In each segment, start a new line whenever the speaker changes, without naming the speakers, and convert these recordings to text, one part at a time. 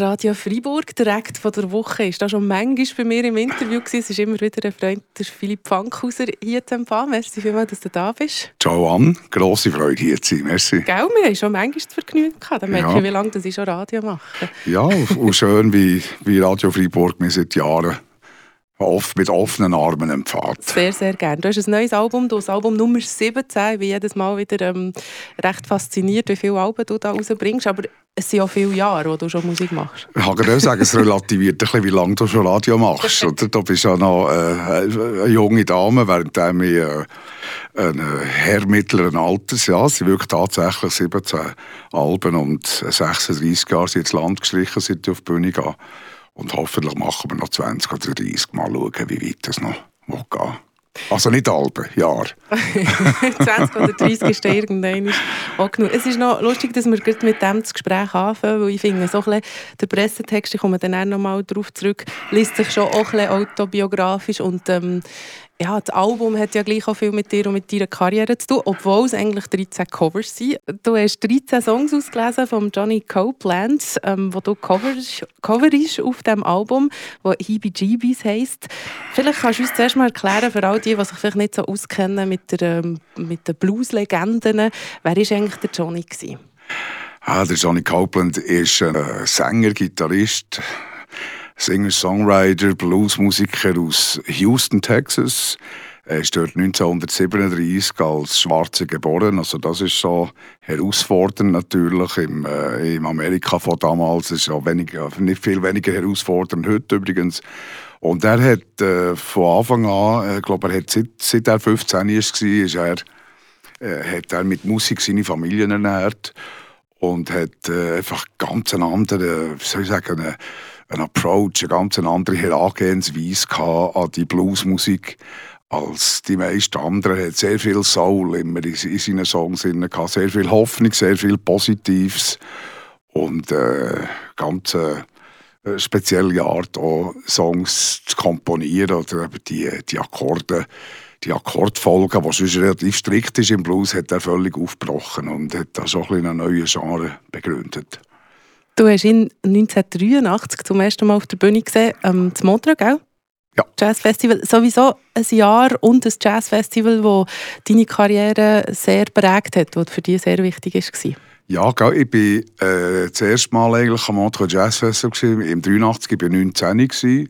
Radio Freiburg direkt von der Woche ist da schon manchmal bei mir im Interview gewesen. Es ist immer wieder ein Freund, der Philipp Fankhauser, hier zu empfangen. Merci vielmals, dass du da bist.
Ciao Ann, grosse Freude hier zu sein. Merci.
Gell, wir haben schon manchmal das Vergnügen gehabt. Dann merke ja. ich, wie lange ich schon Radio mache.
Ja, und schön, wie, wie Radio Freiburg mir seit Jahren oft mit offenen Armen empfahrt.
Sehr, sehr gerne. Du hast ein neues Album, das Album Nummer 17. Ich bin jedes Mal wieder ähm, recht fasziniert, wie viele Alben du da rausbringst. Aber es sind ja viele Jahre, wo du schon Musik machst.
Ich kann gerade sagen, es relativiert ein bisschen, wie lange du schon Radio machst. Oder? Du bist ja noch äh, eine junge Dame, während ich äh, ein Herr mittleren Alters. Ja, sie wirkt tatsächlich 17 Alben und 36 Jahre sind ins Land gestrichen, seit ich auf die Bühne gehe. Und hoffentlich machen wir noch 20 oder 30 Mal schauen, wie weit es noch geht. Also nicht Alben, Jahr.
20 oder 30 ist da irgendwann auch genug. Es ist noch lustig, dass wir mit dem das Gespräch anfangen, weil ich finde, so ein der Pressetext, ich komme dann auch noch mal darauf zurück, liest sich schon auch ein autobiografisch und ähm, ja, das Album hat ja gleich auch viel mit dir und mit deiner Karriere zu tun, obwohl es eigentlich 13 Covers sind. Du hast 13 Songs ausgelesen von Johnny Copeland, ähm, wo du coverst, auf dem Album, wo Heebie Jeebies heisst. Vielleicht kannst du uns zuerst mal erklären, für all die, die sich vielleicht nicht so auskennen mit, der, ähm, den Blues-Legenden, wer war eigentlich der Johnny? Gewesen?
Ah, der Johnny Copeland ist ein Sänger, Gitarrist, Singer-Songwriter, Bluesmusiker aus Houston, Texas. Er ist dort 1937 als Schwarze geboren. Also das ist so herausfordernd natürlich im, äh, im Amerika von damals. Ist ja weniger, nicht viel weniger herausfordernd heute übrigens. Und er hat äh, von Anfang an, ich äh, glaube, er hat seit, seit er 15 war, ist er, äh, hat er mit Musik seine Familie ernährt und hat äh, einfach ganz einen anderen, wie soll ich sagen, eine, einen Approach, eine ganz andere Herangehensweise an die Bluesmusik als die meisten anderen. Er hat sehr viel Soul immer in, in seinen Songs sehr viel Hoffnung, sehr viel Positives und äh, ganz äh, spezielle Art, auch Songs zu komponieren oder die, die Akkorde die Akkordfolge, die sonst relativ strikt ist im Blues, hat er völlig aufgebrochen und hat da so ein einen neuen Genre begründet.
Du hast ihn 1983 zum ersten Mal auf der Bühne gesehen, ähm, das Montreux, gell?
Ja.
Jazzfestival. Sowieso ein Jahr und ein Jazzfestival, das deine Karriere sehr prägt hat, das für dich sehr wichtig war.
Ja, ich war äh, das erste Mal eigentlich am Montreux Jazz Festival. Im 83 war ich 19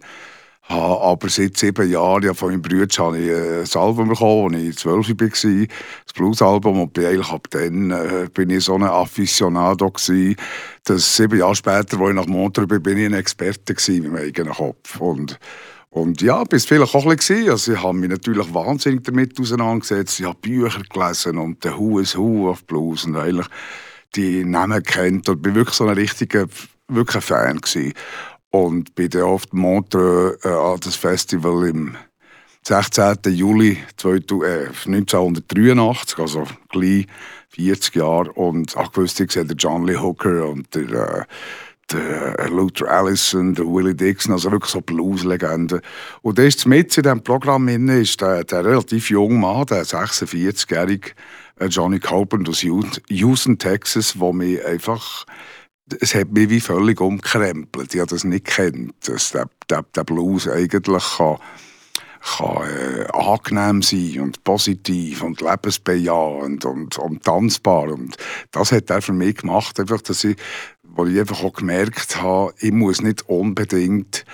habe aber seit sieben Jahren ja, von meinem Bruder habe ich äh, ein Album bekommen, als ich zwölf war, das Blues-Album. Und eigentlich ab dann äh, bin ich so ein Aficionado gewesen, dass sieben Jahre später, als ich nach Montreux bin, bin ich ein Experte gewesen in meinem eigenen Kopf. Und, und ja, bis vielleicht auch ein bisschen. Also ich habe mich natürlich wahnsinnig damit auseinandergesetzt. Ich habe Bücher gelesen und der Who is Who of Blues und eigentlich die Namen kennt und bin wirklich so ein richtiger wirklich ein Fan gewesen und bin dann oft Montreux äh, das Festival im 16. Juli 1983, also gleich 40 Jahre, und auch gewusst, ich sehe den John Lee Hooker und der, äh, der Luther Allison, der Willie Dixon, also wirklich so Blues-Legenden. Und der ist mit in diesem Programm drin, ist der, der relativ junge Mann, der 46-jährige äh, Johnny Copeland aus Houston, Texas, wo mir einfach es hat mich wie völlig umkrempelt. Ich habe das nicht kennt, dass der, der, der Blues eigentlich kann, kann äh, angenehm sein und positiv und lebensbejahend und, und tanzbar. Und das hat er für mich gemacht, einfach, dass ich, wo ich einfach auch gemerkt habe, ich muss nicht unbedingt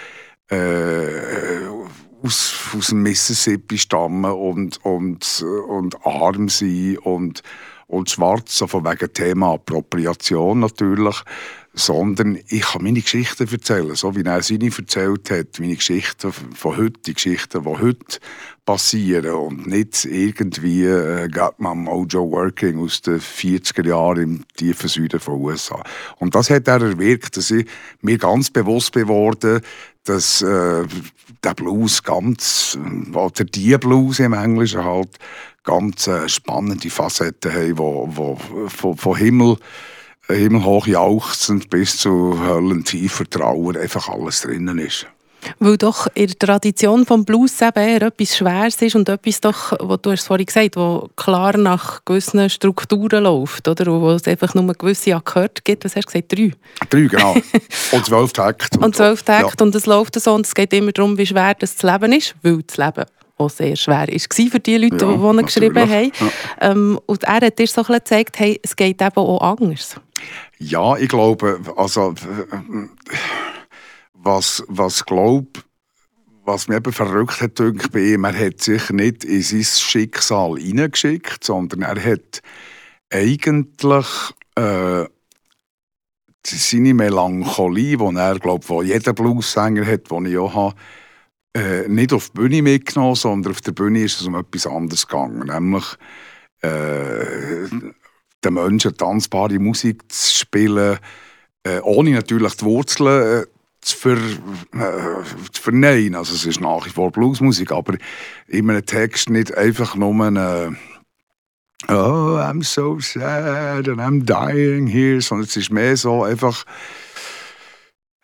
äh, aus, aus dem Mississippi stammen und, und, und arm sein und und schwarz, so von wegen Thema Appropriation natürlich, sondern ich kann meine Geschichten erzählen, so wie er seine erzählt hat, meine Geschichten von heute, die Geschichten, die heute passieren und nicht irgendwie äh, «Got my mojo working» aus den 40er Jahren im tiefen Süden von USA. Und das hat er erwirkt, dass ich mir ganz bewusst geworden dass äh, der Blues ganz, oder die Blues im Englischen halt, ganz äh, spannende Facetten haben, wo, wo von, von Himmel, himmelhoch jauchzend bis zu höllentiefer Trauer einfach alles drinnen ist.
Weil doch in der Tradition des Blues eben eher etwas Schweres ist und etwas doch, was du hast vorhin gesagt wo klar nach gewissen Strukturen läuft, oder? Und wo es einfach nur gewisse Akkorde gibt. Was hast du gesagt? Drei?
Drei, genau. und zwölf Takte.
Und zwölf Takte. Ja. Und es läuft so und es geht immer darum, wie schwer das Leben ist, weil das Leben auch sehr schwer war für die Leute, ja, die ihn geschrieben haben. Ja. Ähm, und er hat dir so ein bisschen gezeigt, hey, es geht eben auch anders.
Ja, ich glaube, also was, was glaub, was mir eben verrückt hat, denke bei ihm, er hat sich nicht in sein Schicksal hineingeschickt, sondern er hat eigentlich äh, seine Melancholie, die er, glaube jeder Bluesänger hat, den ich auch habe, äh, nicht auf die Bühne mitgenommen, sondern auf der Bühne ist es um etwas anderes gegangen, nämlich äh, den Menschen tanzbare Musik zu spielen, äh, ohne natürlich die Wurzeln äh, zu, ver, äh, zu verneinen. Also es ist nach wie vor Bluesmusik, aber in einem Text nicht einfach nur eine Oh, I'm so sad and I'm dying here, sondern es ist mehr so einfach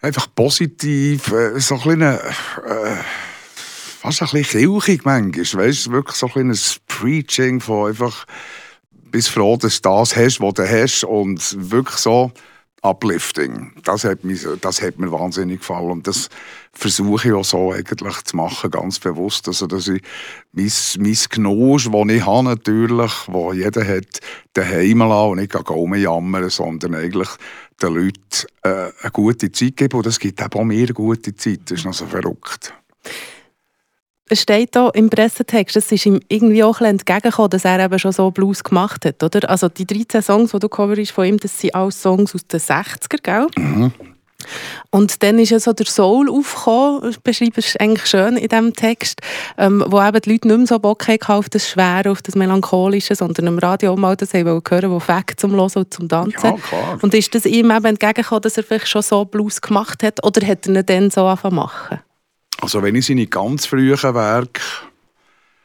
einfach positiv, äh, so ein bisschen, äh, fast ein bisschen kirchig manchmal, weißt du, wirklich so ein ein Preaching von einfach, bist froh, dass du das hast, was du hast und wirklich so uplifting. Das hat, mich, das hat mir wahnsinnig gefallen und das versuche ich auch so eigentlich zu machen, ganz bewusst. Also, dass ich mein, mein Genuss, das ich habe natürlich, wo jeder hat, daheim lassen und nicht rumjammern, sondern eigentlich den Leuten äh, eine gute Zeit geben und das gibt auch mir eine gute Zeit. Das ist noch so verrückt
es steht hier im Pressetext, es ist ihm irgendwie auch ein entgegengekommen, dass er eben schon so Blues gemacht hat, oder? Also die 13 Songs, die du coverst von ihm, das sind alles Songs aus den 60er, gell? Mhm. Und dann ist ja so der Soul aufgekommen, beschreibst du eigentlich schön in diesem Text, ähm, wo eben die Leute nicht mehr so Bock hatten auf das Schwere, auf das Melancholische, sondern im Radio mal das haben hören, wo weg zum Hören und zum Tanzen. Ja, klar. Und ist das ihm eben entgegengekommen, dass er vielleicht schon so Blues gemacht hat, oder hat er ihn dann so angefangen machen?
Also wenn ich seine ganz frühen Werke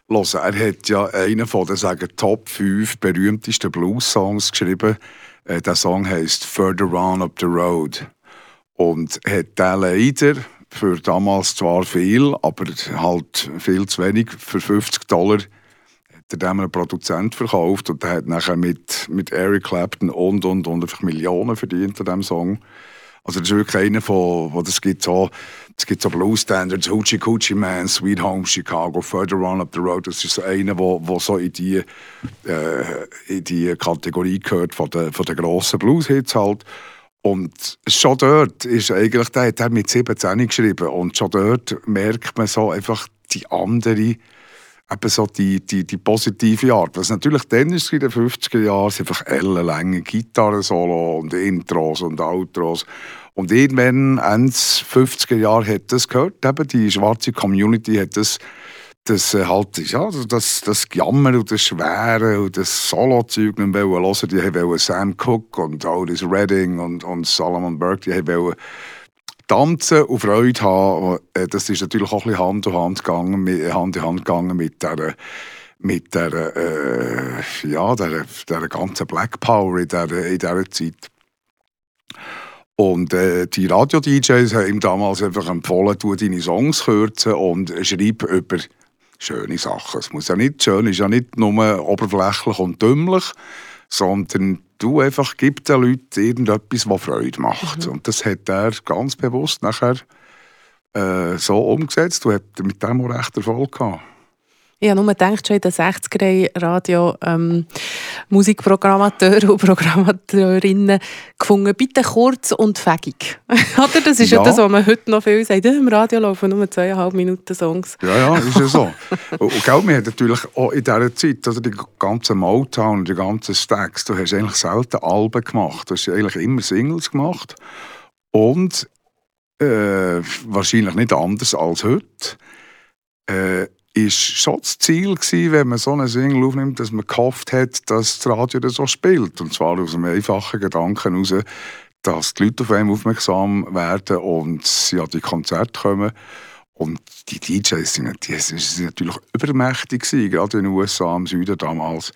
höre, er hat ja einen von den sagen, Top 5 berühmtesten Blues-Songs geschrieben. Äh, der Song heißt Further On Up the Road. Und hat der leider für damals zwar viel, aber halt viel zu wenig, für 50 Dollar hat er einen Produzent verkauft und der hat nachher mit, mit Eric Clapton und und und einfach Millionen verdient an diesem Song. Also das ist wirklich einer von, wo das gibt so, es gibt so Blues Standards, Hoochie Coochie Man, Sweet Home Chicago, Further On Up the Road. Das ist so einer, wo, wo so in die, äh, in die Kategorie gehört von den, von den grossen Blues-Hits halt. Und schon dort ist eigentlich, der hat er mit 17 geschrieben und schon dort merkt man so einfach die andere, eben so die, die, die positive Art. Was natürlich dann ist in den 50er Jahren, sind einfach ellenlange Gitarren-Solo und Intros und Outros. Und irgendwann, Ende 50er Jahre, hat das gehört. Eben die schwarze Community hat das, das äh, halt, ja, das, das Jammer und das Schwere und das Solo-Zeug nicht hören. Die wollten Sam Cooke und Otis Redding und, und Solomon Burke, die wollten tanzen und Freude haben. Äh, das ist natürlich auch ein bisschen Hand in Hand gegangen, Hand in Hand gegangen mit der mit der, äh, ja, der, der ganzen Black Power in dieser, in dieser Zeit. Und äh, die Radio-DJs haben ihm damals einfach empfohlen, du deine Songs kürzen und schreib über schöne Sachen. Es muss ja nicht schön, ist ja nicht nur oberflächlich und dümmlich, sondern du einfach gib den Leuten irgendetwas, was Freude macht. Mhm. Und das hat er ganz bewusst nachher äh, so umgesetzt. Du hast mit dem auch recht Erfolg gehabt.
Ich habe nur gedacht, schon in den 60er Radio ähm, Musikprogrammateure und Programmateurinnen gefunden, bitte kurz und. Oder? Das ist ja. ja das, was man heute noch viel sagt. Im Radio laufen nur zweieinhalb Minuten Songs.
Ja, ja, ist ja so. und gell, wir haben natürlich auch in dieser Zeit, also die ganzen Motown die ganzen Stacks, du hast eigentlich selten Alben gemacht. Du hast eigentlich immer Singles gemacht. Und äh, wahrscheinlich nicht anders als heute. Äh, ist schon das Ziel gewesen, wenn man so eine Single aufnimmt, dass man gehofft hat, dass das Radio das so spielt. Und zwar aus einem einfachen Gedanken heraus, dass die Leute auf einem aufmerksam werden und sie an die Konzerte kommen. Und die DJs sind natürlich übermächtig gewesen, gerade in den USA, im Süden damals.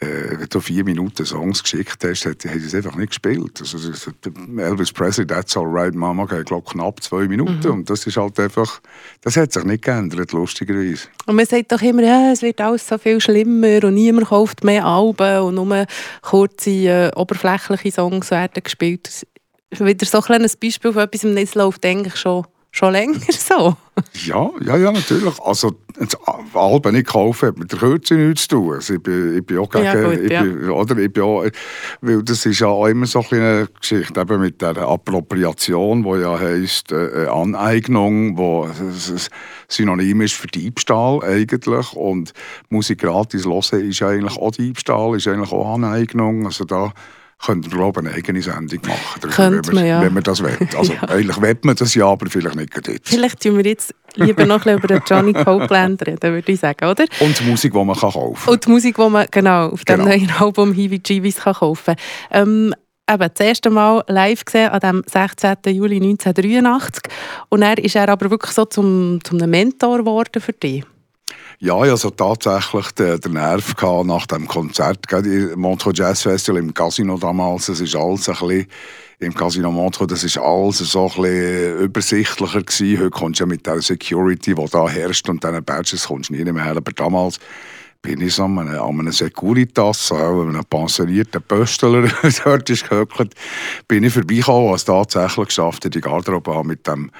Äh, wenn du vier Minuten Songs geschickt hast, hat, hat es einfach nicht gespielt. Also, Elvis Presley, That's Alright Mama, geht glaub, knapp zwei Minuten mhm. und das ist halt einfach, das hat sich nicht geändert, lustigerweise.
Und man sagt doch immer, ja, es wird alles so viel schlimmer und niemand kauft mehr Alben und nur kurze, äh, oberflächliche Songs werden gespielt. Wieder so ein kleines Beispiel von etwas, das läuft eigentlich schon schon länger so?
Ja, ja, ja, natürlich. Also, Alben nicht kaufen hat mit der Kürze nichts zu tun. Also, ich, bin, ich bin auch gegen... Ja, gut, ich bin, oder, ich bin auch, weil das ist ja auch immer so eine Geschichte eben mit der Appropriation, die ja heisst äh, Aneignung, die synonym ist für Diebstahl eigentlich. Und Musik gratis hören ist eigentlich auch Diebstahl, ist eigentlich auch Aneignung. Also da könnte man glaube eine eigene Sendung machen, darüber,
wenn, man, ja.
wenn man das will. Also ja. eigentlich will man das ja, aber vielleicht nicht jetzt.
Vielleicht tun wir jetzt lieber noch ein über den Johnny Copeland reden, würde ich sagen, oder?
Und die Musik, die man kann kaufen kann.
Und die Musik, die man genau, auf dem genau. neuen Album Hiwi Jeeves kaufen kann. Ähm, eben das erste Mal live gesehen an dem 16. Juli 1983 und er ist er aber wirklich so zum, zum Mentor geworden für dich.
Ja, ich hatte tatsächlich den, den Nerv gehabt nach dem Konzert, im Montreux Jazz Festival im Casino damals. Es ist alles ein bisschen im Casino Montreux, das ist alles so ein bisschen übersichtlicher gewesen. Heute kommst du ja mit der Security, die da herrscht und diesen Badges kommst du nie mehr her. Aber damals bin ich so an einem, einem Securitas, an einem pensionierten Pöstler, dort ist gehöckelt, bin ich vorbeigekommen, was tatsächlich geschafft hat, die Garderobe mit dem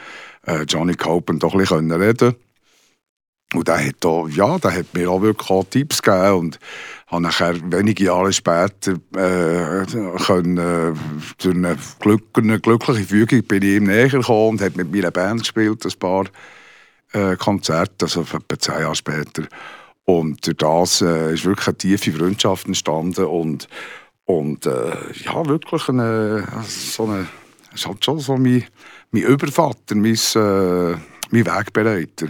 äh, Johnny Copen doch ein bisschen reden und der hat, da, ja, der hat mir auch wirklich auch Tipps gegeben und habe nachher wenige Jahre später äh, können, äh, durch eine, Glück, eine glückliche Fügung bin ich ihm näher gekommen und hat mit meiner Band gespielt, ein paar äh, Konzerte, also etwa zehn Jahre später. Und durch das äh, ist wirklich eine tiefe Freundschaft entstanden und, und äh, ja, wirklich eine, so eine, ist halt schon so mein, mein Übervater, mein, äh, mein Wegbereiter.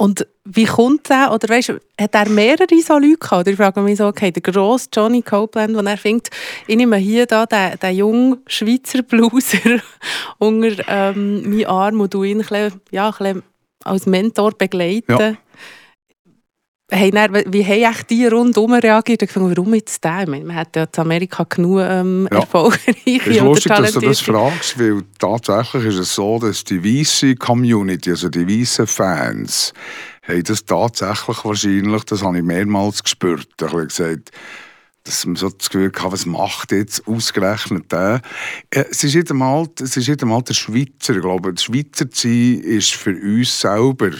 Und wie kommt er, oder weißt, hat er mehrere so Leute gehabt? Oder ich frage mich so, okay, der grosse Johnny Copeland, wo er findet, ich nehme hier da den, den jungen Schweizer Blueser unter ähm, meinen Arm und ihn ein bisschen, ja, ein bisschen als Mentor begleiten. Ja. Hey, dann, wie haben die rundherum reagiert? Ich fand, warum jetzt der? Meine, man hat ja in Amerika genug ähm, ja. erfolgreiche
Es ist lustig, dass du das fragst, weil tatsächlich ist es so, dass die weiße Community, also die weißen Fans, haben das tatsächlich wahrscheinlich, das habe ich mehrmals gespürt. Ich habe gesagt, dass man so das Gefühl hat, was macht jetzt ausgerechnet der? Es ist nicht einmal, es ist nicht einmal der Schweizer, ich glaube, der Schweizer zu sein ist für uns selber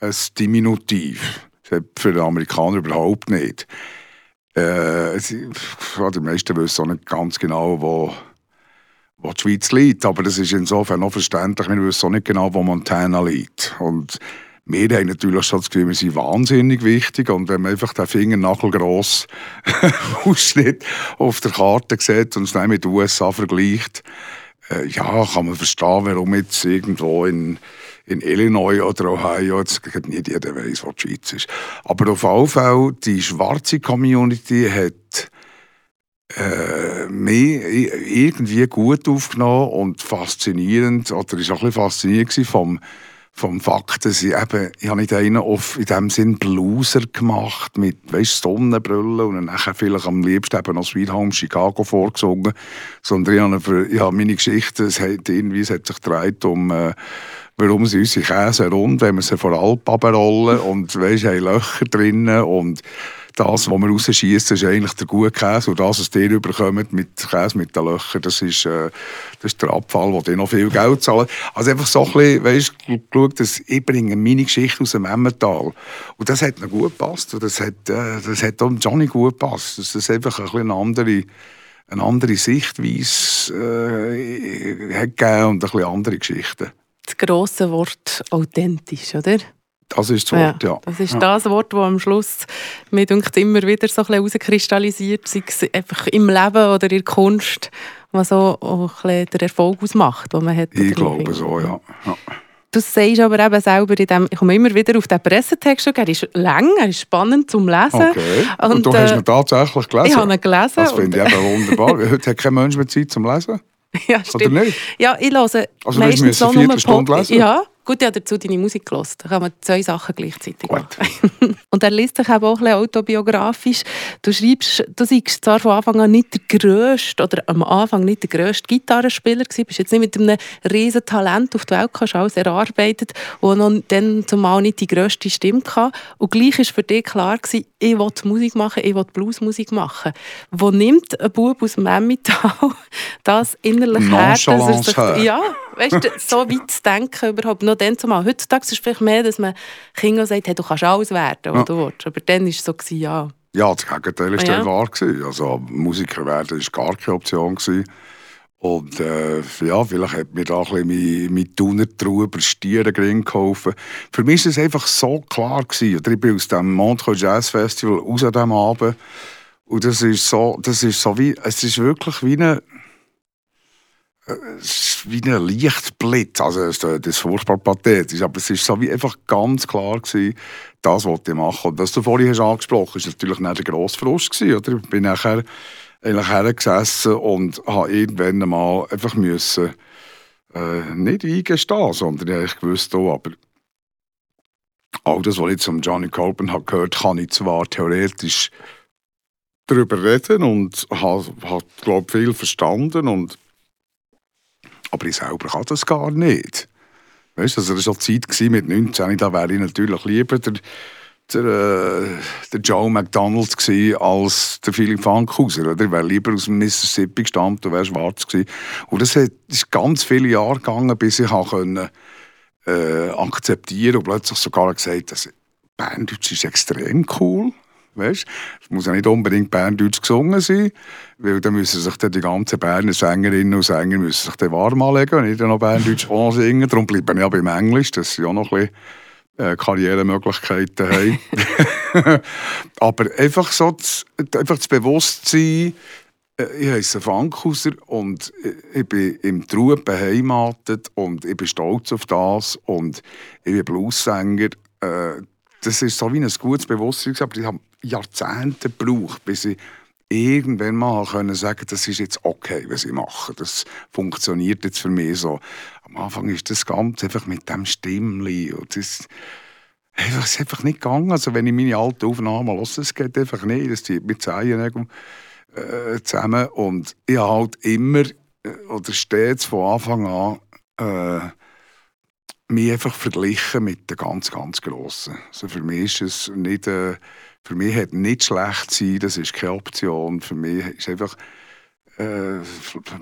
ein Diminutiv. Für den Amerikaner überhaupt nicht. Äh, die meisten wissen auch nicht ganz genau, wo, wo die Schweiz liegt, aber das ist insofern auch verständlich. Wir wissen auch nicht genau, wo Montana liegt. Und wir haben natürlich schon das Gefühl, wir sind wahnsinnig wichtig und wenn man einfach den Fingernagel Ausschnitt auf der Karte sieht und es dann mit den USA vergleicht, äh, ja, kann man verstehen, warum jetzt irgendwo in in Illinois oder Ohio, jetzt nicht jeder weiß, wo die Schweiz ist. Aber auf jeden Fall, die schwarze Community hat äh, mich irgendwie gut aufgenommen und faszinierend, oder ist auch ein bisschen faszinierend vom, vom Fakt, dass ich eben, ich habe nicht einen auf, in dem Sinn Blueser gemacht, mit, weißt, Sonnenbrille und dann nachher vielleicht am liebsten eben noch Sweet Home Chicago vorgesungen, sondern ich habe, ich habe meine Geschichte, es hat irgendwie, es hat sich gedreht um, äh, warum sind unsere Käse rund, wenn wir sie vor Alp rollen und weisst, haben Löcher drinnen und das, was wir rausschießen, ist eigentlich der gute Käse. Und das, was ihr überkommt mit Käse mit den Löchern, das ist, äh, das ist der Abfall, wo die noch viel Geld zahlen. Also einfach so ein bisschen, weißt, geschaut, dass ich bringe meine Geschichte aus dem Emmental. Und das hat mir gut gepasst. Und das hat, äh, das hat auch Johnny gut gepasst. Das ist einfach ein bisschen eine andere, eine andere Sichtweise äh, hat gegeben und ein bisschen andere Geschichten
das grosse Wort authentisch, oder?
Das ist das Wort, ja. ja.
Das ist
ja.
das Wort, das am Schluss mir denkt, immer wieder so ein herauskristallisiert, sei es einfach im Leben oder in der Kunst, was so auch ein den Erfolg ausmacht, den man hat.
Ich glaube so, ja. ja.
Du sagst aber eben selber, in dem, ich komme immer wieder auf den Pressetext, er ist lang, er ist spannend zum Lesen.
Okay. Und, und du hast ihn äh, tatsächlich gelesen?
Ich habe ihn gelesen.
Das finde ich eben wunderbar. Heute hat kein Mensch mehr Zeit zum Lesen.
Ja, stimmt.
Oder nicht?
Ja, ich höre
also meistens
so
nur Pod lesen?
Ja, Gut, ich habe dazu deine Musik gehört. Da kann man zwei Sachen gleichzeitig Gut. machen. und er liest eben auch ein bisschen autobiografisch. Du schreibst, du seist zwar von Anfang an nicht der grösste oder am Anfang nicht der grösste Gitarrenspieler gewesen, bist jetzt nicht mit einem riesen Talent auf die Welt gekommen, alles erarbeitet und noch dann zumal nicht die grösste Stimme hatte. Und gleich war für dich klar gewesen, ich will Musik machen, ich will Bluesmusik machen. Wo nimmt ein Bub aus dem Emmental das innerlich her, dass er sich, ja, weißt du, so weit zu denken überhaupt, noch dann zumal. Heutzutage ist es vielleicht mehr, dass man Kindern sagt, hey, du kannst alles werden, was ja. du willst. Aber dann war es so, gewesen, ja.
Ja, das Gegenteil war ja. wahr. Gewesen. Also Musiker werden war gar keine Option. Gewesen. Und äh, ja, vielleicht hat mir da ein bisschen mein, mein Tuner drüber Stieren geholfen. Für mich war es einfach so klar. Gewesen. Ich bin aus dem Montreux Jazz Festival raus an diesem Abend. Und das ist so, das ist so wie, es ist wirklich wie eine, wie ein Lichtblitz. Also, das ist furchtbar pathetisch, aber es ist so wie einfach ganz klar gewesen, das wollte ich machen. Und was du vorhin hast angesprochen hast, war natürlich nicht der grosse Frust gewesen, oder? Ich bin nachher eigentlich hergesessen und habe irgendwann mal einfach müssen, äh, nicht eingestehen, sondern ich wusste auch, aber all das, was ich zum Johnny Copen habe gehört, kann ich zwar theoretisch darüber reden und habe, habe glaube viel verstanden und aber ich selber kann das gar nicht. Weißt, also das war so Zeit mit 19, da wäre ich natürlich lieber der der, äh, der Joe McDonald gewesen, als der Philipp Fankhauser. Oder? Er wäre lieber aus dem Mississippi gestammt und wäre schwarz gewesen. Und das hat, ist ganz viele Jahre gegangen, bis ich können, äh, akzeptieren und plötzlich sogar gesagt, dass Berndeutsch ist extrem cool. Weißt? Es muss ja nicht unbedingt Berndeutsch gesungen sein, weil dann müssen sich dann die ganzen Berner Sängerinnen und Sänger müssen sich dann warm anlegen und nicht noch Berndeutsch singen. Darum bleiben wir ja beim Englisch, das ist ja noch ein bisschen äh, Karrieremöglichkeiten haben. Aber einfach so das, einfach das Bewusstsein, äh, ich heiße Fankhauser und ich bin im Trub beheimatet und ich bin stolz auf das und ich bin Bluesänger. Äh, das ist so wie ein gutes Bewusstsein, aber ich habe Jahrzehnte gebraucht, bis ich irgendwann mal können sagen, das ist jetzt okay, was ich mache. Das funktioniert jetzt für mich so. Am Anfang ist das ganz einfach mit dem Stimmli und das ist einfach nicht gegangen. Also wenn ich meine alten Aufnahmen höre, es geht einfach nicht. Das zieht mit Zehennägeln äh, zusammen und ich habe halt immer äh, oder stets von Anfang an äh, mich einfach verglichen mit den ganz, ganz Grossen. Also für mich ist es nicht... Äh, für mich hat nicht schlecht sein, das ist keine Option. Für mich ist einfach äh,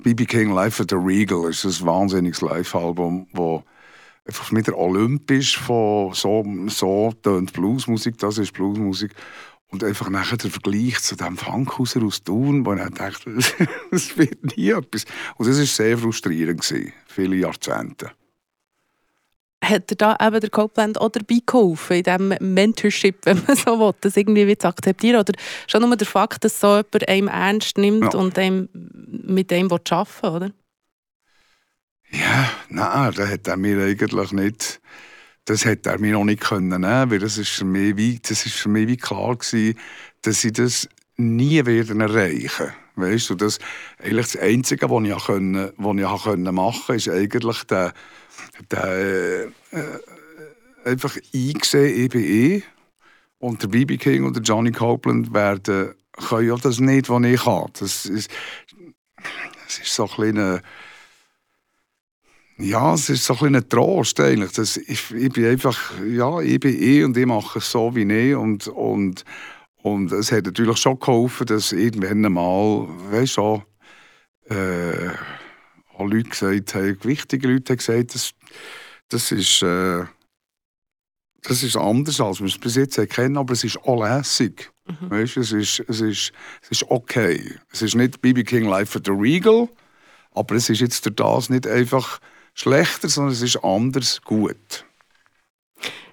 BB King Live at the Regal ist ein wahnsinniges Live-Album, wo einfach mit der Olympisch von so, so tönt Bluesmusik, das ist Bluesmusik. Und einfach nachher der Vergleich zu dem Funkhauser aus Thun, wo ich dachte, das wird nie etwas. Und das war sehr frustrierend, gewesen, viele Jahrzehnte
hat er da eben der Copeland auch dabei geholfen, in diesem Mentorship, wenn man so will, das irgendwie zu akzeptieren? Oder schon nur der Fakt, dass so jemand einem ernst nimmt ja. und einem, mit dem arbeiten will, oder?
Ja, nein, das hat er mir eigentlich nicht... Das hätte er mir noch nicht können nehmen, weil das ist für mich wie, das ist für mich wie klar gewesen, dass ich das nie werden erreichen Weißt du, das, eigentlich das Einzige, was ich, können, was ich können machen konnte, ist eigentlich der der, äh, einfach eingesehen, ich bin ich. Und der BB King und der Johnny Copeland werden, können ja das nicht, was ich kann. Das ist, das ist so ein kleiner ja, es ist so ein Trost eigentlich. Das, ich, ich, bin einfach, ja, ich bin ich und ich mache es so wie ich und, und, und es hat natürlich schon geholfen, dass irgendwann mal, weißt du, äh, auch Leute gesagt haben, wichtige Leute haben gesagt, das, das ist, äh, das ist anders, als wir es bis jetzt kennen, aber es ist auch lässig. Mhm. Weißt, es, ist, es, ist, es ist okay. Es ist nicht BB King Life at the Regal, aber es ist jetzt durch das nicht einfach schlechter, sondern es ist anders gut.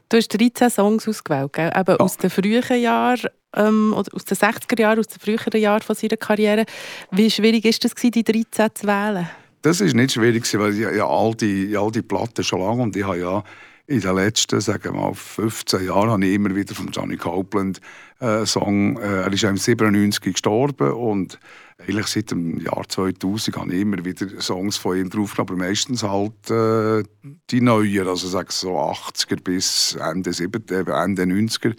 Du hast 13 Songs ausgewählt, gell? Eben ja. aus den frühen Jahren, ähm, oder aus den 60er Jahren, aus den früheren Jahren von seiner Karriere. Wie schwierig ist es, die 13 zu wählen?
Das ist nicht schwierig, weil ich ja all die, all die Platten schon lange und ich habe ja in den letzten, sagen wir mal, 15 Jahren habe ich immer wieder von Johnny Copeland äh, Song, äh, er ist im 97 gestorben und eigentlich seit dem Jahr 2000 habe ich immer wieder Songs von ihm draufgenommen, aber meistens halt äh, die neuen, also sag so 80er bis Ende, 70, äh, Ende 90er.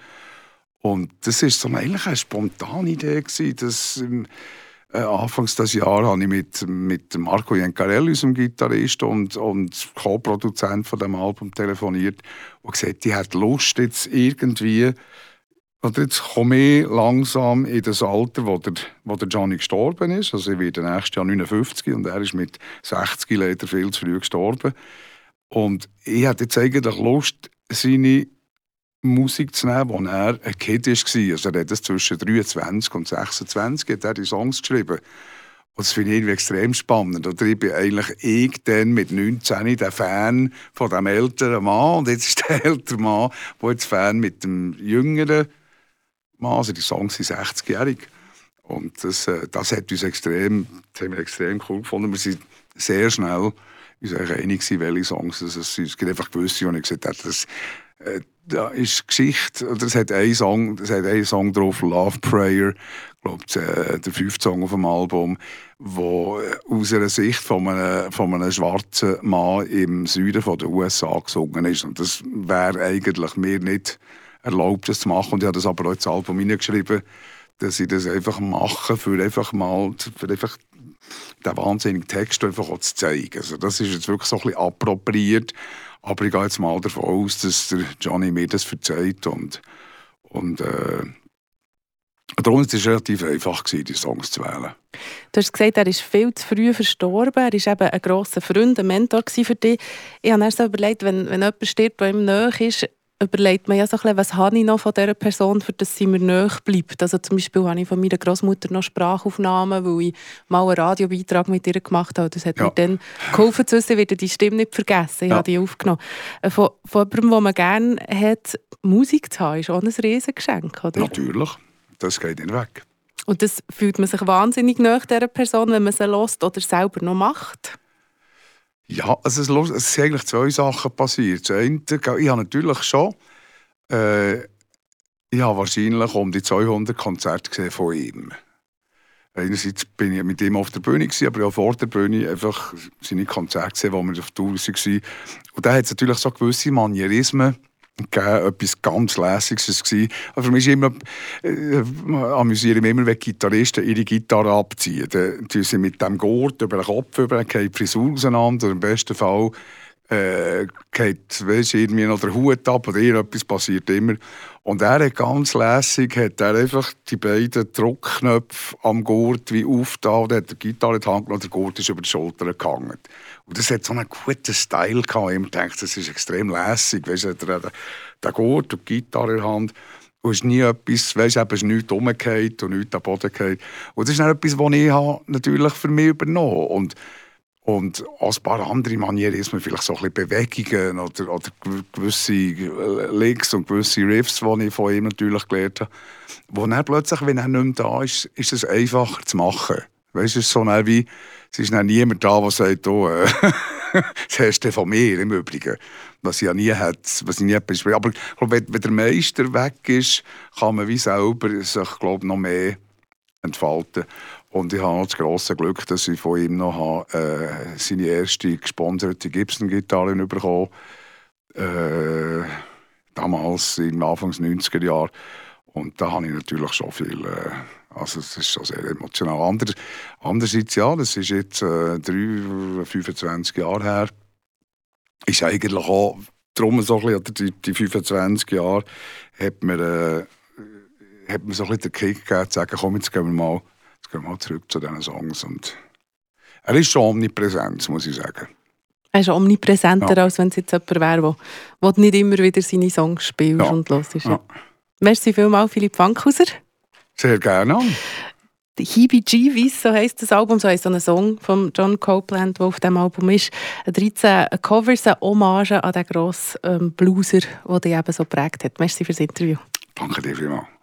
Und das war so eigentlich eine spontane Idee gewesen, dass ähm, äh, Anfangs des Jahres habe ich mit, mit Marco Jencarelli, unserem Gitarrist und, und Co-Produzent von dem Album telefoniert und gesagt, die hat Lust jetzt irgendwie und jetzt komme ich langsam in das Alter, wo der, wo der Johnny gestorben ist. Also ich werde nächstes Jahr 59 und er ist mit 60 leider viel zu früh gestorben. Und ich hatte jetzt eigentlich Lust, seine Musik zu nehmen, als er ein Kind war. Also er hat das zwischen 23 und 26 hat er die Songs geschrieben. Und das finde ich irgendwie extrem spannend. Oder ich bin eigentlich ich dann mit 19 der Fan von dem älteren Mann. Und jetzt ist der ältere Mann, der jetzt Fan mit dem jüngeren Mann. Also die Songs sind 60-jährig. Und das, äh, das hat uns extrem, das haben wir extrem cool gefunden. Wir sind sehr schnell uns einig gewesen, welche Songs. Es, es gibt einfach gewisse, wo ich gesagt habe, das, äh, da ist Geschichte, oder es hat einen Song, es hat einen Song drauf, Love Prayer, glaube, äh, der fünfte Song auf dem Album, wo äh, aus einer Sicht von einem, von einem schwarzen Mann im Süden von den USA gesungen ist. Und das wäre eigentlich mir nicht erlaubt, das zu machen. Und ich habe das aber auch ins Album hineingeschrieben, dass ich das einfach mache, für einfach mal, für einfach den wahnsinnigen Text einfach auch zu zeigen. Also das ist jetzt wirklich so ein bisschen appropriiert, aber ich gehe jetzt mal davon aus, dass der Johnny mir das verzeiht und, und äh, Darum war es relativ einfach, die Songs zu wählen.
Du hast gesagt, er ist viel zu früh verstorben. Er war eben ein grosser Freund, ein Mentor für dich. Ich habe so überlegt, wenn, wenn jemand stirbt, der ihm nahe ist, überlegt man ja so ein bisschen, was habe ich noch von dieser Person, für das sie mir nahe bleibt. Also zum Beispiel habe ich von meiner Großmutter noch Sprachaufnahmen, weil ich mal einen Radiobeitrag mit ihr gemacht habe. Das hat ja. mir dann geholfen zu wissen, werde die Stimme nicht vergessen. Ich ja. habe die aufgenommen. Äh, von, von jemandem, den man gerne hat, Musik zu haben, ist auch ein Riesengeschenk, oder?
Natürlich, das geht nicht weg.
Und das fühlt man sich wahnsinnig nach dieser Person, wenn man sie lost oder selber noch macht?
Ja, also es, sind eigentlich zwei Sachen passiert. Eine, ich habe natürlich schon, äh, ich habe wahrscheinlich um die 200 Konzerte gesehen von ihm. Einerseits bin ich mit ihm auf der Bühne, gewesen, aber auch vor der Bühne einfach seine Konzerte gesehen, wo wir auf Tour waren. Und da hat es natürlich so gewisse Manierismen gegeben, etwas ganz Lässiges war. Für mich ist immer, äh, amüsiere mich immer, wenn Gitarristen ihre Gitarre abziehen. Dann tun sie mit dem Gurt über den Kopf über, die Frisur auseinander. Im besten Fall äh, geht weißt, irgendwie noch der Hut ab oder irgendetwas passiert immer. Und er hat ganz lässig hat er einfach die beiden Druckknöpfe am Gurt wie aufgetan und hat die Gitarre in die Hand genommen und der Gurt ist über die Schulter gehangen. Und das hat so einen guten Style gehabt. Ich denke, das ist extrem lässig. Weißt du, der, der und die Gitarre in der Hand. Und es ist nie etwas, weißt du, es ist nichts umgekehrt und nichts am Boden gefallen. Und das ist etwas, was ich natürlich für mich übernommen habe. Und als ein paar andere Manierismen, vielleicht so ein bisschen Bewegungen oder, oder gewisse Links und gewisse Riffs, die ich von ihm natürlich gelernt habe. Wo dann plötzlich, wenn er nicht mehr da ist, ist es einfacher zu machen. Weißt du, es ist so wie, es ist dann niemand da, der sagt, oh, äh, das hast du von mir im Übrigen. Was ich ja nie hat, was ich nie besprochen Aber ich glaube, wenn, wenn der Meister weg ist, kann man wie selber sich, glaube noch mehr entfalten. Und ich habe das grosse Glück, dass ich von ihm noch habe, äh, seine erste gesponserte Gibson-Gitarre bekommen äh, damals im Anfangs 90er Jahre. Und da habe ich natürlich schon viel, äh, also es ist schon sehr emotional. Ander, andererseits, ja, das ist jetzt äh, drei, 25 Jahre her, ist eigentlich auch, darum so ein bisschen, die, die 25 Jahre, hat mir, äh, hat mir so ein bisschen den Kick gegeben, zu sagen, komm, jetzt gehen wir mal Jetzt gehen wir mal zurück zu diesen Songs. Und er ist schon omnipräsent, muss ich sagen.
Er ist omnipräsenter, ja. als wenn es jetzt jemand wäre, der nicht immer wieder seine Songs spielt ja. und hört. Ja. Merci vielmals, Philipp Fankhauser.
Sehr gerne.
Hibi G, so heisst das Album, so heisst ein Song von John Copeland, der auf dem Album ist. 13 Covers, eine Hommage an den grossen ähm, Blueser, der dich eben so geprägt hat. Merci fürs Interview.
Danke dir vielmals.